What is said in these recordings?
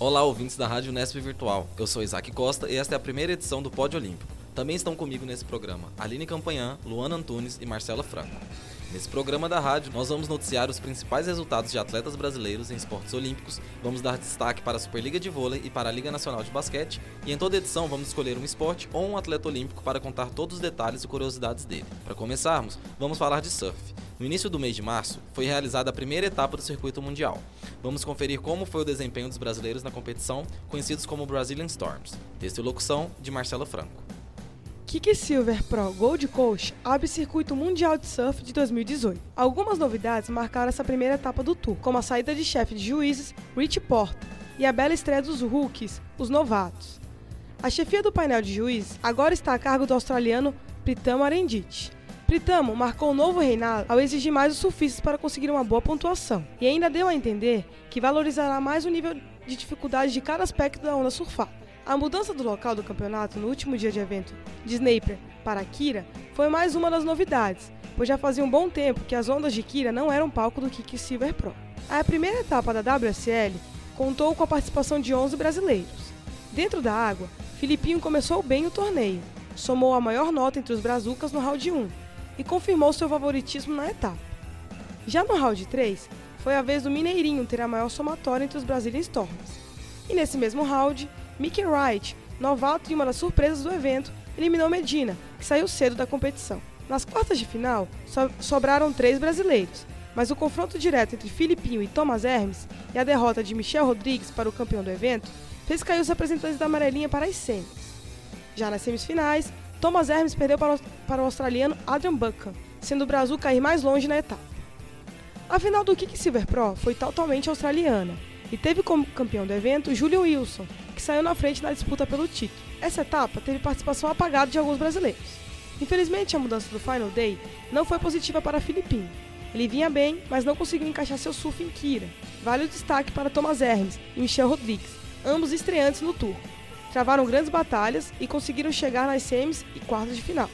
Olá, ouvintes da Rádio Nesp Virtual. Eu sou Isaac Costa e esta é a primeira edição do Pódio Olímpico. Também estão comigo nesse programa Aline Campanhã, Luana Antunes e Marcela Franco. Nesse programa da rádio, nós vamos noticiar os principais resultados de atletas brasileiros em esportes olímpicos, vamos dar destaque para a Superliga de Vôlei e para a Liga Nacional de Basquete, e em toda edição vamos escolher um esporte ou um atleta olímpico para contar todos os detalhes e curiosidades dele. Para começarmos, vamos falar de surf. No início do mês de março, foi realizada a primeira etapa do circuito mundial. Vamos conferir como foi o desempenho dos brasileiros na competição, conhecidos como Brazilian Storms. Texto e locução de Marcela Franco. Kiki Silver Pro Gold Coast abre circuito mundial de surf de 2018. Algumas novidades marcaram essa primeira etapa do tour, como a saída de chefe de juízes, Rich Porter, e a bela estreia dos rookies, os novatos. A chefia do painel de juízes agora está a cargo do australiano Pritam Arendit. Pritamo marcou um novo reinado ao exigir mais os surfistas para conseguir uma boa pontuação, e ainda deu a entender que valorizará mais o nível de dificuldade de cada aspecto da onda surfada. A mudança do local do campeonato no último dia de evento de Snaper para Kira foi mais uma das novidades, pois já fazia um bom tempo que as ondas de Kira não eram palco do Kick Silver Pro. A primeira etapa da WSL contou com a participação de 11 brasileiros. Dentro da água, Filipinho começou bem o torneio, somou a maior nota entre os brazucas no round 1 e confirmou seu favoritismo na etapa. Já no round 3, foi a vez do Mineirinho ter a maior somatória entre os Brazilian Storms. E nesse mesmo round, Mickey Wright, novato e uma das surpresas do evento, eliminou Medina, que saiu cedo da competição. Nas quartas de final, so sobraram três brasileiros, mas o confronto direto entre Filipinho e Thomas Hermes e a derrota de Michel Rodrigues para o campeão do evento fez cair os representantes da amarelinha para as semis. Já nas semifinais, Thomas Hermes perdeu para o, para o australiano Adrian Buchan, sendo o Brasil cair mais longe na etapa. A final do Kick Silver Pro foi totalmente australiana e teve como campeão do evento Julian Wilson, que saiu na frente na disputa pelo título. Essa etapa teve participação apagada de alguns brasileiros. Infelizmente, a mudança do Final Day não foi positiva para Filipinho. Ele vinha bem, mas não conseguiu encaixar seu surf em Kira. Vale o destaque para Thomas Hermes e Michel Rodrigues, ambos estreantes no Tour travaram grandes batalhas e conseguiram chegar nas semis e quartas de final.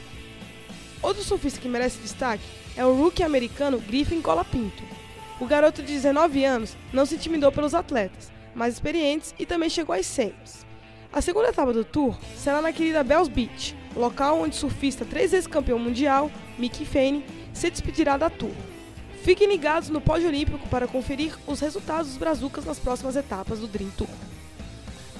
Outro surfista que merece destaque é o rookie americano Griffin Colapinto. O garoto de 19 anos não se intimidou pelos atletas, mais experientes e também chegou às semis. A segunda etapa do Tour será na querida Bells Beach, local onde surfista três vezes campeão mundial, Mickey Fane, se despedirá da Tour. Fiquem ligados no pódio olímpico para conferir os resultados dos brazucas nas próximas etapas do Dream Tour.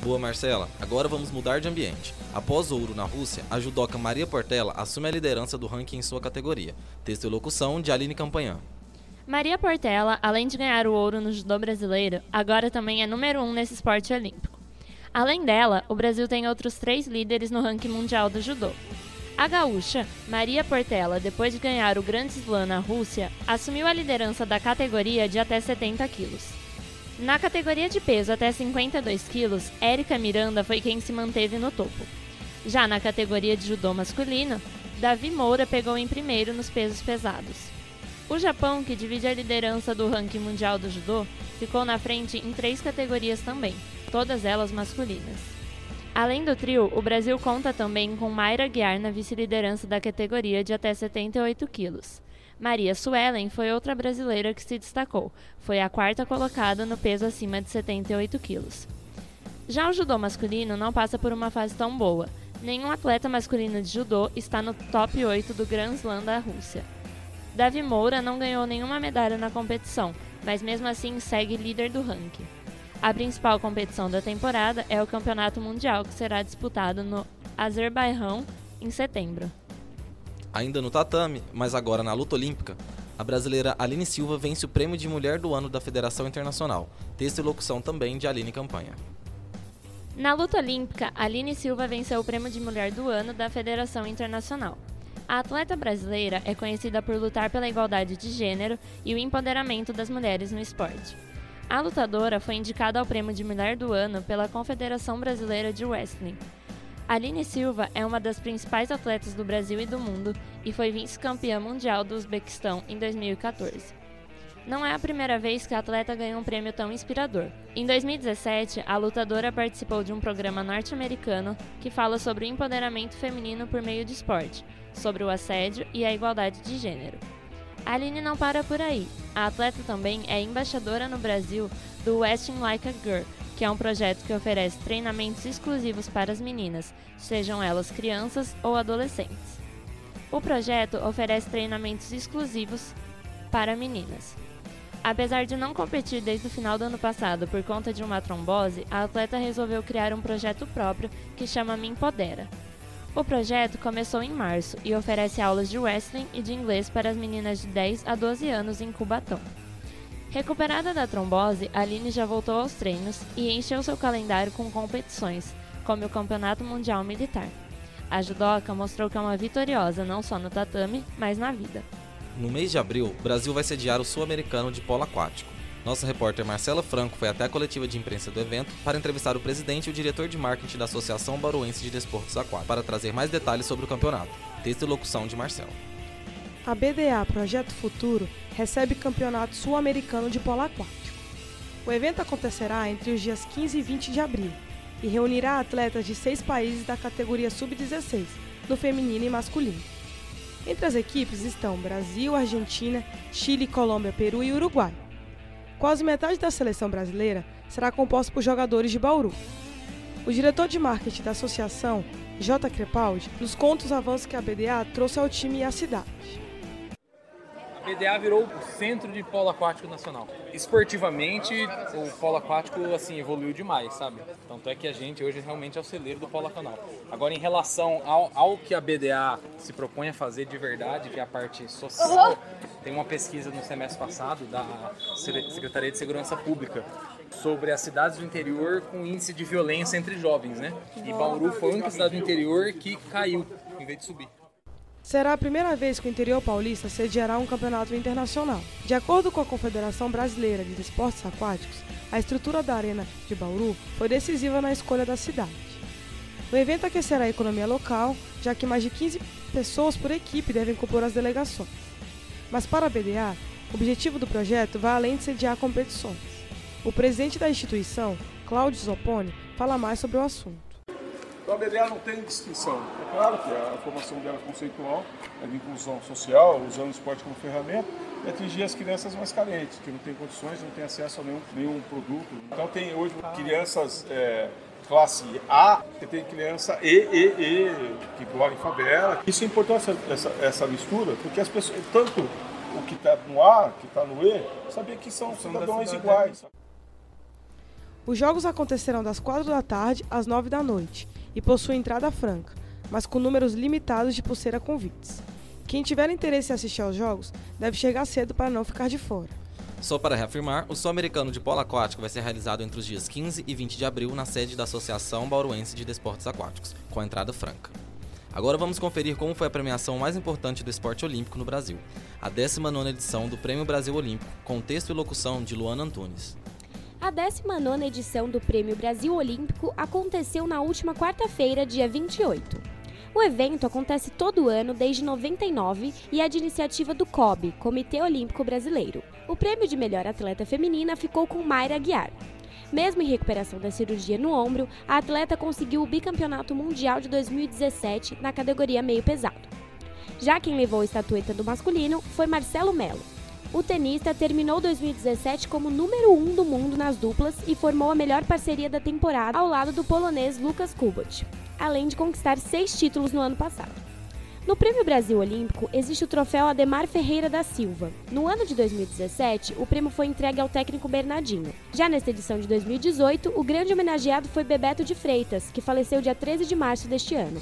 Boa, Marcela. Agora vamos mudar de ambiente. Após ouro na Rússia, a judoca Maria Portela assume a liderança do ranking em sua categoria. Texto e locução de Aline Campanhã. Maria Portela, além de ganhar o ouro no judô brasileiro, agora também é número um nesse esporte olímpico. Além dela, o Brasil tem outros três líderes no ranking mundial do judô. A gaúcha, Maria Portela, depois de ganhar o Grand Slam na Rússia, assumiu a liderança da categoria de até 70 quilos. Na categoria de peso até 52 quilos, Érica Miranda foi quem se manteve no topo. Já na categoria de judô masculino, Davi Moura pegou em primeiro nos pesos pesados. O Japão, que divide a liderança do ranking mundial do judô, ficou na frente em três categorias também, todas elas masculinas. Além do trio, o Brasil conta também com Mayra Guiar na vice-liderança da categoria de até 78 quilos. Maria Suelen foi outra brasileira que se destacou. Foi a quarta colocada no peso acima de 78 quilos. Já o judô masculino não passa por uma fase tão boa. Nenhum atleta masculino de judô está no top 8 do Grand Slam da Rússia. Davi Moura não ganhou nenhuma medalha na competição, mas mesmo assim segue líder do ranking. A principal competição da temporada é o Campeonato Mundial, que será disputado no Azerbaijão em setembro. Ainda no tatame, mas agora na luta olímpica, a brasileira Aline Silva vence o prêmio de Mulher do Ano da Federação Internacional. Texto e locução também de Aline Campanha. Na luta olímpica, Aline Silva venceu o prêmio de Mulher do Ano da Federação Internacional. A atleta brasileira é conhecida por lutar pela igualdade de gênero e o empoderamento das mulheres no esporte. A lutadora foi indicada ao prêmio de Mulher do Ano pela Confederação Brasileira de Wrestling. Aline Silva é uma das principais atletas do Brasil e do mundo e foi vice-campeã mundial do Uzbequistão em 2014. Não é a primeira vez que a atleta ganha um prêmio tão inspirador. Em 2017, a lutadora participou de um programa norte-americano que fala sobre o empoderamento feminino por meio de esporte, sobre o assédio e a igualdade de gênero. A Aline não para por aí. A atleta também é embaixadora no Brasil do Westing Like a Girl, que é um projeto que oferece treinamentos exclusivos para as meninas, sejam elas crianças ou adolescentes. O projeto oferece treinamentos exclusivos para meninas. Apesar de não competir desde o final do ano passado por conta de uma trombose, a atleta resolveu criar um projeto próprio que chama Me Empodera. O projeto começou em março e oferece aulas de wrestling e de inglês para as meninas de 10 a 12 anos em Cubatão. Recuperada da trombose, Aline já voltou aos treinos e encheu seu calendário com competições, como o Campeonato Mundial Militar. A judoca mostrou que é uma vitoriosa não só no tatame, mas na vida. No mês de abril, o Brasil vai sediar o Sul-Americano de Polo Aquático. Nossa repórter Marcela Franco foi até a coletiva de imprensa do evento para entrevistar o presidente e o diretor de marketing da Associação Baruense de Desportos Aquáticos para trazer mais detalhes sobre o campeonato. Texto e locução de Marcelo. A BDA Projeto Futuro recebe Campeonato Sul-Americano de Polo Aquático. O evento acontecerá entre os dias 15 e 20 de abril e reunirá atletas de seis países da categoria Sub-16, no feminino e masculino. Entre as equipes estão Brasil, Argentina, Chile, Colômbia, Peru e Uruguai. Quase metade da seleção brasileira será composta por jogadores de Bauru. O diretor de marketing da associação, J. Crepaldi, nos conta os avanços que a BDA trouxe ao time e à cidade. PDA virou o centro de polo aquático nacional. Esportivamente, o polo aquático assim evoluiu demais, sabe? Tanto é que a gente hoje realmente é o celeiro do polo canal. Agora, em relação ao, ao que a BDA se propõe a fazer de verdade, que é a parte social, tem uma pesquisa no semestre passado da Secretaria de Segurança Pública sobre as cidades do interior com índice de violência entre jovens, né? E Bauru foi a única cidade do interior que caiu em vez de subir. Será a primeira vez que o interior paulista sediará um campeonato internacional. De acordo com a Confederação Brasileira de Esportes Aquáticos, a estrutura da Arena de Bauru foi decisiva na escolha da cidade. O evento aquecerá a economia local, já que mais de 15 pessoas por equipe devem compor as delegações. Mas para a BDA, o objetivo do projeto vai além de sediar competições. O presidente da instituição, Cláudio Zopponi, fala mais sobre o assunto. Então a BDA não tem distinção. É claro que a formação dela é conceitual, é de inclusão social, usando o esporte como ferramenta, e atingir as crianças mais carentes, que não têm condições, não têm acesso a nenhum, nenhum produto. Então tem hoje crianças é, classe A, que tem criança E, E, E, que mora em favela. Isso é importante, essa, essa mistura, porque as pessoas, tanto o que está no A, que está no E, saber que são, são cidadãos iguais. Os jogos acontecerão das 4 da tarde às 9 da noite e possui entrada franca, mas com números limitados de pulseira convites. Quem tiver interesse em assistir aos jogos deve chegar cedo para não ficar de fora. Só para reafirmar, o Sul-Americano de Polo Aquático vai ser realizado entre os dias 15 e 20 de abril na sede da Associação Bauruense de Desportos Aquáticos, com entrada franca. Agora vamos conferir como foi a premiação mais importante do esporte olímpico no Brasil, a 19ª edição do Prêmio Brasil Olímpico, com texto e locução de Luana Antunes. A 19ª edição do Prêmio Brasil Olímpico aconteceu na última quarta-feira, dia 28. O evento acontece todo ano desde 99 e é de iniciativa do COB, Comitê Olímpico Brasileiro. O prêmio de melhor atleta feminina ficou com Mayra Guiar. Mesmo em recuperação da cirurgia no ombro, a atleta conseguiu o bicampeonato mundial de 2017 na categoria meio pesado. Já quem levou a estatueta do masculino foi Marcelo Melo. O tenista terminou 2017 como número 1 um do mundo nas duplas e formou a melhor parceria da temporada ao lado do polonês Lucas Kubot, além de conquistar seis títulos no ano passado. No Prêmio Brasil Olímpico existe o troféu Ademar Ferreira da Silva. No ano de 2017, o prêmio foi entregue ao técnico Bernardinho. Já nesta edição de 2018, o grande homenageado foi Bebeto de Freitas, que faleceu dia 13 de março deste ano.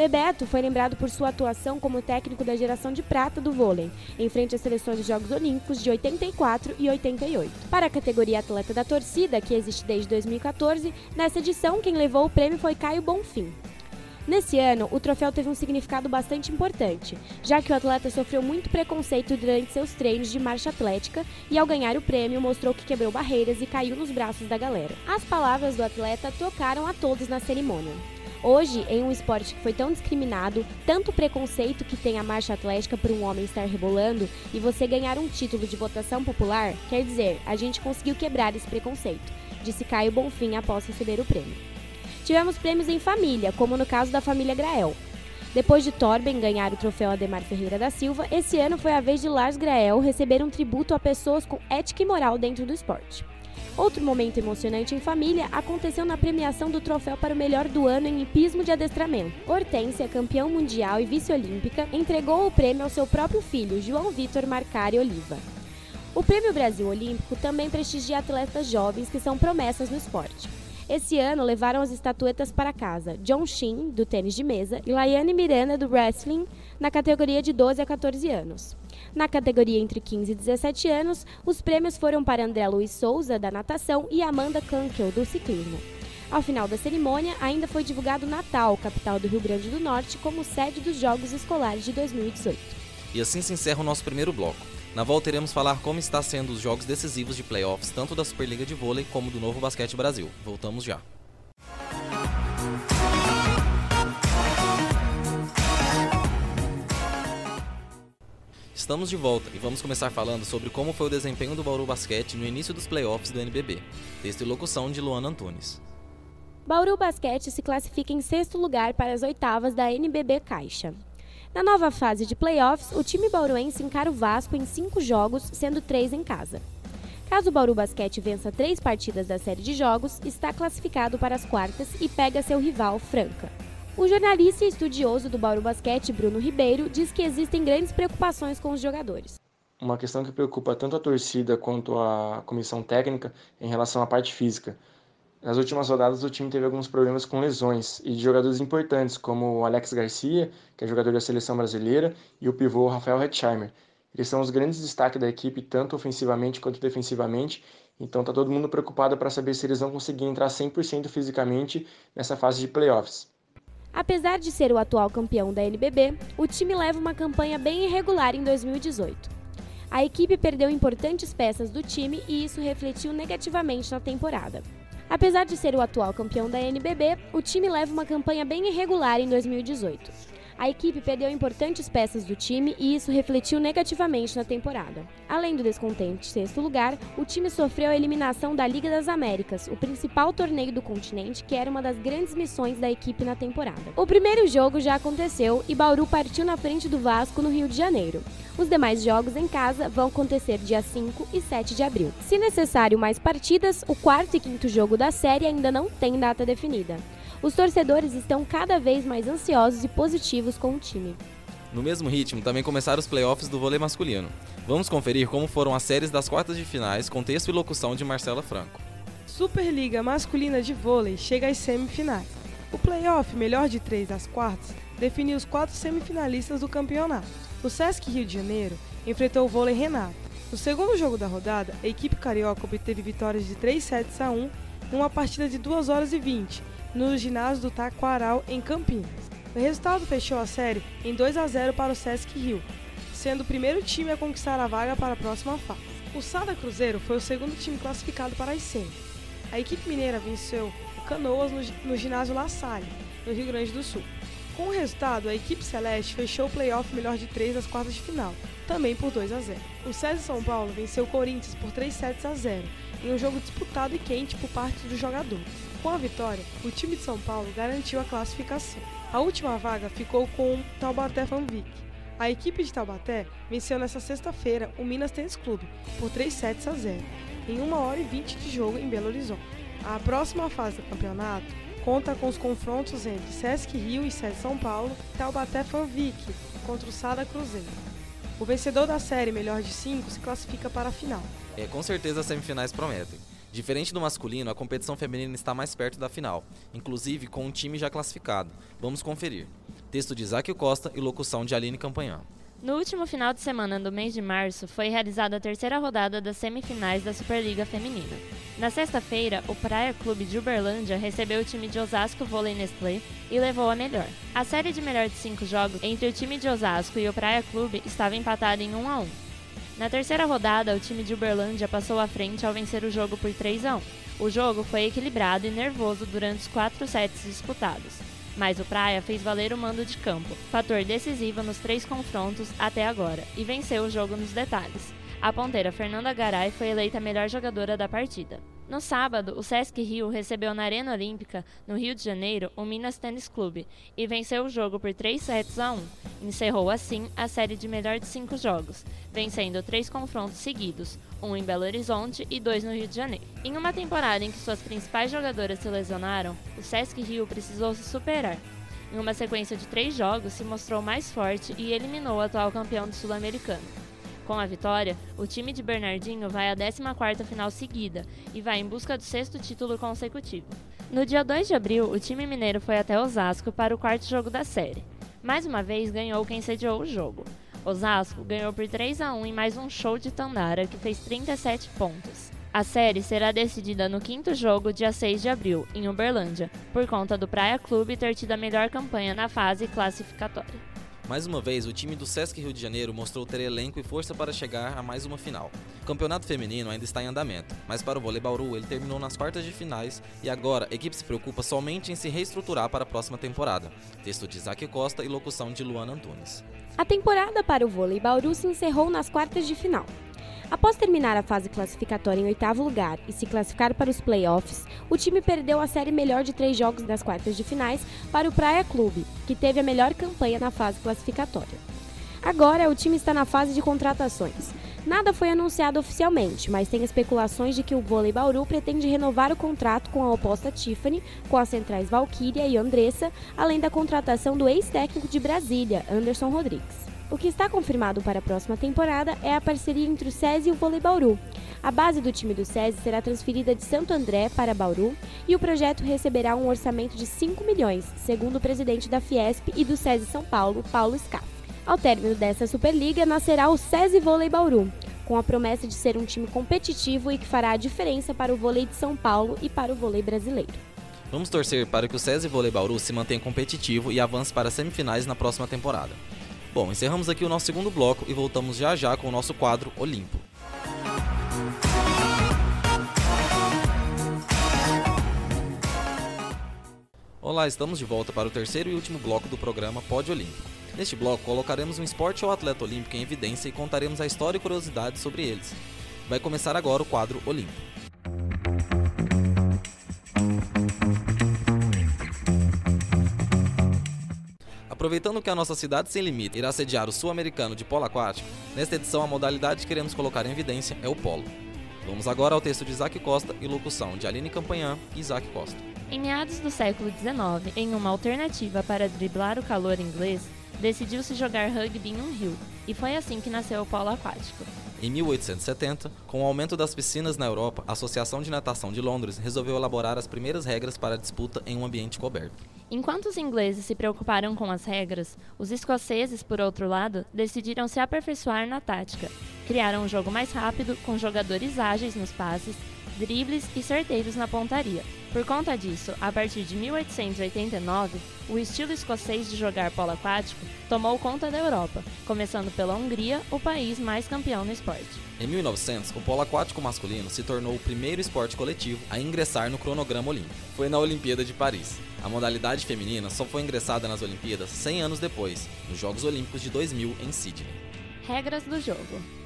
Bebeto foi lembrado por sua atuação como técnico da geração de prata do vôlei, em frente às seleções de Jogos Olímpicos de 84 e 88. Para a categoria Atleta da Torcida, que existe desde 2014, nessa edição quem levou o prêmio foi Caio Bonfim. Nesse ano, o troféu teve um significado bastante importante, já que o atleta sofreu muito preconceito durante seus treinos de marcha atlética e, ao ganhar o prêmio, mostrou que quebrou barreiras e caiu nos braços da galera. As palavras do atleta tocaram a todos na cerimônia. Hoje, em um esporte que foi tão discriminado, tanto preconceito que tem a marcha atlética por um homem estar rebolando e você ganhar um título de votação popular, quer dizer, a gente conseguiu quebrar esse preconceito, disse Caio Bonfim após receber o prêmio. Tivemos prêmios em família, como no caso da família Grael. Depois de Torben ganhar o troféu Ademar Ferreira da Silva, esse ano foi a vez de Lars Grael receber um tributo a pessoas com ética e moral dentro do esporte. Outro momento emocionante em família aconteceu na premiação do troféu para o melhor do ano em hipismo de adestramento. Hortência, campeão mundial e vice-olímpica, entregou o prêmio ao seu próprio filho, João Vitor Marcari Oliva. O Prêmio Brasil Olímpico também prestigia atletas jovens que são promessas no esporte. Esse ano levaram as estatuetas para casa John Shin, do tênis de mesa, e Laiane Miranda, do wrestling, na categoria de 12 a 14 anos. Na categoria entre 15 e 17 anos, os prêmios foram para André Luiz Souza, da natação, e Amanda Kunkel, do ciclismo. Ao final da cerimônia, ainda foi divulgado Natal, capital do Rio Grande do Norte, como sede dos Jogos Escolares de 2018. E assim se encerra o nosso primeiro bloco. Na volta iremos falar como está sendo os jogos decisivos de playoffs, tanto da Superliga de Vôlei como do Novo Basquete Brasil. Voltamos já. Estamos de volta e vamos começar falando sobre como foi o desempenho do Bauru Basquete no início dos playoffs do NBB. Texto e locução de Luana Antunes. Bauru Basquete se classifica em sexto lugar para as oitavas da NBB Caixa. Na nova fase de playoffs, o time bauruense encara o Vasco em cinco jogos, sendo três em casa. Caso o Bauru Basquete vença três partidas da série de jogos, está classificado para as quartas e pega seu rival, Franca. O jornalista e estudioso do Bauru Basquete, Bruno Ribeiro, diz que existem grandes preocupações com os jogadores. Uma questão que preocupa tanto a torcida quanto a comissão técnica em relação à parte física. Nas últimas rodadas, o time teve alguns problemas com lesões e de jogadores importantes, como o Alex Garcia, que é jogador da seleção brasileira, e o pivô Rafael Hetzheimer. Eles são os grandes destaques da equipe, tanto ofensivamente quanto defensivamente, então está todo mundo preocupado para saber se eles vão conseguir entrar 100% fisicamente nessa fase de playoffs. Apesar de ser o atual campeão da NBB, o time leva uma campanha bem irregular em 2018. A equipe perdeu importantes peças do time e isso refletiu negativamente na temporada. Apesar de ser o atual campeão da NBB, o time leva uma campanha bem irregular em 2018. A equipe perdeu importantes peças do time e isso refletiu negativamente na temporada. Além do descontente sexto lugar, o time sofreu a eliminação da Liga das Américas, o principal torneio do continente, que era uma das grandes missões da equipe na temporada. O primeiro jogo já aconteceu e Bauru partiu na frente do Vasco no Rio de Janeiro. Os demais jogos em casa vão acontecer dia 5 e 7 de abril. Se necessário mais partidas, o quarto e quinto jogo da série ainda não tem data definida. Os torcedores estão cada vez mais ansiosos e positivos com o time. No mesmo ritmo, também começaram os playoffs do vôlei masculino. Vamos conferir como foram as séries das quartas de finais com texto e locução de Marcela Franco. Superliga Masculina de Vôlei chega às semifinais. O playoff melhor de três das quartas definiu os quatro semifinalistas do campeonato. O Sesc Rio de Janeiro enfrentou o vôlei Renato. No segundo jogo da rodada, a equipe carioca obteve vitórias de 3 sets a 1 numa partida de 2 horas e 20, no ginásio do Taquaral, em Campinas. O resultado fechou a série em 2 a 0 para o Sesc Rio, sendo o primeiro time a conquistar a vaga para a próxima fase. O Sada Cruzeiro foi o segundo time classificado para as semis. A equipe mineira venceu o Canoas no, no ginásio La Salle, no Rio Grande do Sul. Com o resultado, a equipe celeste fechou o playoff melhor de três das quartas de final, também por 2 a 0. O César São Paulo venceu o Corinthians por 3 sets a 0, em um jogo disputado e quente por parte dos jogadores. Com a vitória, o time de São Paulo garantiu a classificação. A última vaga ficou com o Taubaté Fanvic. A equipe de Taubaté venceu nesta sexta-feira o Minas Tênis Clube por 3 sets a 0, em 1 hora e 20 de jogo em Belo Horizonte. A próxima fase do campeonato conta com os confrontos entre Sesc Rio e Sesc São Paulo e Taubaté Fanvic contra o Sada Cruzeiro. O vencedor da série melhor de 5 se classifica para a final. É, com certeza as semifinais prometem. Diferente do masculino, a competição feminina está mais perto da final, inclusive com um time já classificado. Vamos conferir. Texto de Isaac Costa e locução de Aline Campanhã. No último final de semana do mês de março, foi realizada a terceira rodada das semifinais da Superliga Feminina. Na sexta-feira, o Praia Clube de Uberlândia recebeu o time de Osasco Vôlei Nestlé e levou a melhor. A série de melhor de cinco jogos entre o time de Osasco e o Praia Clube estava empatada em 1 a 1. Na terceira rodada, o time de Uberlândia passou à frente ao vencer o jogo por 3 a 1. O jogo foi equilibrado e nervoso durante os quatro sets disputados, mas o Praia fez valer o mando de campo, fator decisivo nos três confrontos até agora, e venceu o jogo nos detalhes. A ponteira Fernanda Garay foi eleita a melhor jogadora da partida. No sábado, o Sesc Rio recebeu na Arena Olímpica, no Rio de Janeiro, o Minas Tênis Clube e venceu o jogo por 3 sets a 1. Encerrou assim a série de melhor de cinco jogos, vencendo três confrontos seguidos, um em Belo Horizonte e dois no Rio de Janeiro. Em uma temporada em que suas principais jogadoras se lesionaram, o Sesc Rio precisou se superar. Em uma sequência de três jogos, se mostrou mais forte e eliminou o atual campeão do Sul-Americano. Com a vitória, o time de Bernardinho vai à 14ª final seguida e vai em busca do sexto título consecutivo. No dia 2 de abril, o time mineiro foi até Osasco para o quarto jogo da série. Mais uma vez ganhou quem sediou o jogo. Osasco ganhou por 3 a 1 em mais um show de Tandara, que fez 37 pontos. A série será decidida no quinto jogo, dia 6 de abril, em Uberlândia, por conta do Praia Clube ter tido a melhor campanha na fase classificatória. Mais uma vez, o time do Sesc Rio de Janeiro mostrou ter elenco e força para chegar a mais uma final. O campeonato feminino ainda está em andamento, mas para o vôlei Bauru ele terminou nas quartas de finais e agora a equipe se preocupa somente em se reestruturar para a próxima temporada. Texto de Isaac Costa e locução de Luana Antunes. A temporada para o vôlei Bauru se encerrou nas quartas de final. Após terminar a fase classificatória em oitavo lugar e se classificar para os playoffs, o time perdeu a série melhor de três jogos das quartas de finais para o Praia Clube, que teve a melhor campanha na fase classificatória. Agora, o time está na fase de contratações. Nada foi anunciado oficialmente, mas tem especulações de que o vôlei Bauru pretende renovar o contrato com a oposta Tiffany, com as centrais Valkyria e Andressa, além da contratação do ex-técnico de Brasília, Anderson Rodrigues. O que está confirmado para a próxima temporada é a parceria entre o SESI e o Vôlei Bauru. A base do time do SESI será transferida de Santo André para Bauru e o projeto receberá um orçamento de 5 milhões, segundo o presidente da Fiesp e do SESI São Paulo, Paulo Scaff. Ao término dessa Superliga, nascerá o SESI Vôlei Bauru, com a promessa de ser um time competitivo e que fará a diferença para o vôlei de São Paulo e para o vôlei brasileiro. Vamos torcer para que o SESI Vôlei Bauru se mantenha competitivo e avance para as semifinais na próxima temporada. Bom, encerramos aqui o nosso segundo bloco e voltamos já já com o nosso quadro Olimpo. Olá, estamos de volta para o terceiro e último bloco do programa Pódio Olímpico. Neste bloco, colocaremos um esporte ou atleta olímpico em evidência e contaremos a história e curiosidades sobre eles. Vai começar agora o quadro Olímpico. Aproveitando que a nossa cidade sem limite irá sediar o sul-americano de polo aquático, nesta edição a modalidade que queremos colocar em evidência é o polo. Vamos agora ao texto de Isaac Costa e locução de Aline Campanhã e Isaac Costa. Em meados do século XIX, em uma alternativa para driblar o calor inglês, decidiu-se jogar rugby em um rio, e foi assim que nasceu o polo aquático. Em 1870, com o aumento das piscinas na Europa, a Associação de Natação de Londres resolveu elaborar as primeiras regras para a disputa em um ambiente coberto. Enquanto os ingleses se preocuparam com as regras, os escoceses, por outro lado, decidiram se aperfeiçoar na tática. Criaram um jogo mais rápido, com jogadores ágeis nos passes, dribles e certeiros na pontaria. Por conta disso, a partir de 1889, o estilo escocês de jogar polo aquático tomou conta da Europa, começando pela Hungria, o país mais campeão no esporte. Em 1900, o polo aquático masculino se tornou o primeiro esporte coletivo a ingressar no cronograma olímpico. Foi na Olimpíada de Paris. A modalidade feminina só foi ingressada nas Olimpíadas 100 anos depois, nos Jogos Olímpicos de 2000 em Sydney. Regras do jogo.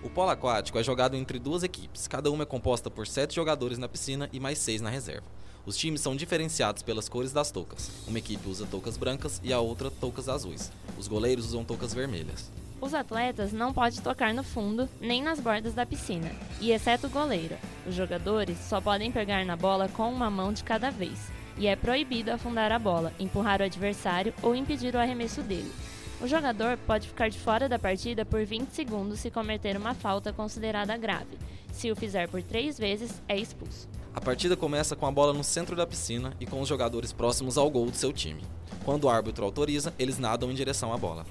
O polo aquático é jogado entre duas equipes, cada uma é composta por sete jogadores na piscina e mais seis na reserva. Os times são diferenciados pelas cores das toucas. Uma equipe usa toucas brancas e a outra toucas azuis. Os goleiros usam toucas vermelhas. Os atletas não podem tocar no fundo nem nas bordas da piscina, e exceto o goleiro, os jogadores só podem pegar na bola com uma mão de cada vez, e é proibido afundar a bola, empurrar o adversário ou impedir o arremesso dele. O jogador pode ficar de fora da partida por 20 segundos se cometer uma falta considerada grave. Se o fizer por três vezes, é expulso. A partida começa com a bola no centro da piscina e com os jogadores próximos ao gol do seu time. Quando o árbitro autoriza, eles nadam em direção à bola.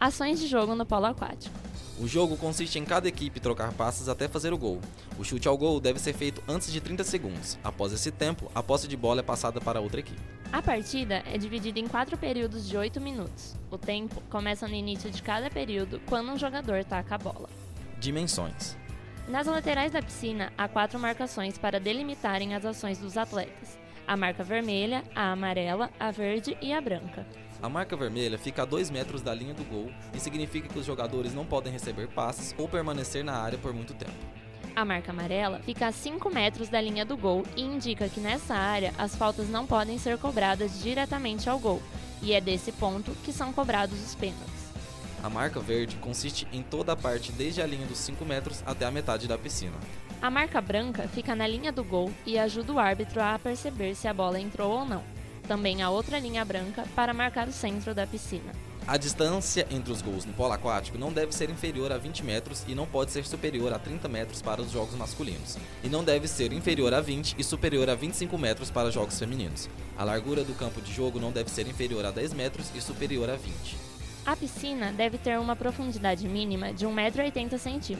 Ações de jogo no polo aquático. O jogo consiste em cada equipe trocar passes até fazer o gol. O chute ao gol deve ser feito antes de 30 segundos. Após esse tempo, a posse de bola é passada para outra equipe. A partida é dividida em quatro períodos de 8 minutos. O tempo começa no início de cada período, quando um jogador taca a bola. Dimensões: Nas laterais da piscina, há quatro marcações para delimitarem as ações dos atletas: a marca vermelha, a amarela, a verde e a branca. A marca vermelha fica a 2 metros da linha do gol e significa que os jogadores não podem receber passes ou permanecer na área por muito tempo. A marca amarela fica a 5 metros da linha do gol e indica que nessa área as faltas não podem ser cobradas diretamente ao gol, e é desse ponto que são cobrados os pênaltis. A marca verde consiste em toda a parte desde a linha dos 5 metros até a metade da piscina. A marca branca fica na linha do gol e ajuda o árbitro a perceber se a bola entrou ou não. Também há outra linha branca para marcar o centro da piscina. A distância entre os gols no polo aquático não deve ser inferior a 20 metros e não pode ser superior a 30 metros para os jogos masculinos. E não deve ser inferior a 20 e superior a 25 metros para os jogos femininos. A largura do campo de jogo não deve ser inferior a 10 metros e superior a 20. A piscina deve ter uma profundidade mínima de 1,80m.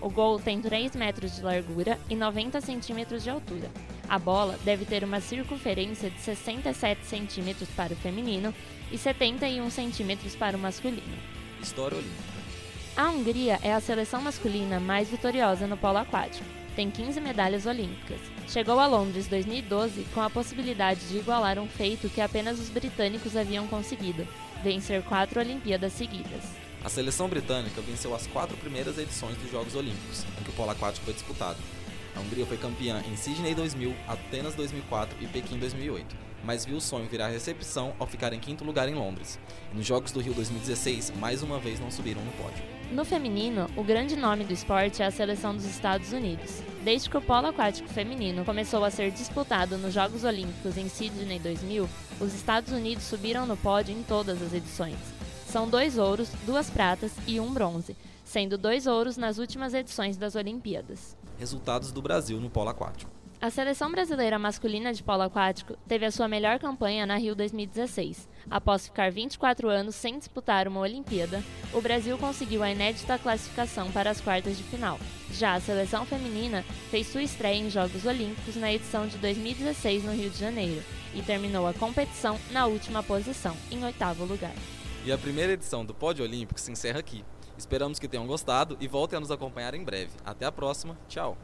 O gol tem 3 metros de largura e 90 centímetros de altura. A bola deve ter uma circunferência de 67 centímetros para o feminino e 71 centímetros para o masculino. História Olímpica. A Hungria é a seleção masculina mais vitoriosa no polo aquático. Tem 15 medalhas olímpicas. Chegou a Londres 2012 com a possibilidade de igualar um feito que apenas os britânicos haviam conseguido: vencer quatro Olimpíadas seguidas. A seleção britânica venceu as quatro primeiras edições dos Jogos Olímpicos, em que o polo aquático foi disputado. A Hungria foi campeã em Sydney 2000, Atenas 2004 e Pequim 2008, mas viu o sonho virar recepção ao ficar em quinto lugar em Londres. E nos Jogos do Rio 2016, mais uma vez não subiram no pódio. No feminino, o grande nome do esporte é a seleção dos Estados Unidos. Desde que o polo aquático feminino começou a ser disputado nos Jogos Olímpicos em Sydney 2000, os Estados Unidos subiram no pódio em todas as edições. São dois ouros, duas pratas e um bronze, sendo dois ouros nas últimas edições das Olimpíadas. Resultados do Brasil no polo aquático. A seleção brasileira masculina de polo aquático teve a sua melhor campanha na Rio 2016. Após ficar 24 anos sem disputar uma Olimpíada, o Brasil conseguiu a inédita classificação para as quartas de final. Já a seleção feminina fez sua estreia em Jogos Olímpicos na edição de 2016 no Rio de Janeiro e terminou a competição na última posição, em oitavo lugar. E a primeira edição do Pódio Olímpico se encerra aqui. Esperamos que tenham gostado e voltem a nos acompanhar em breve. Até a próxima. Tchau!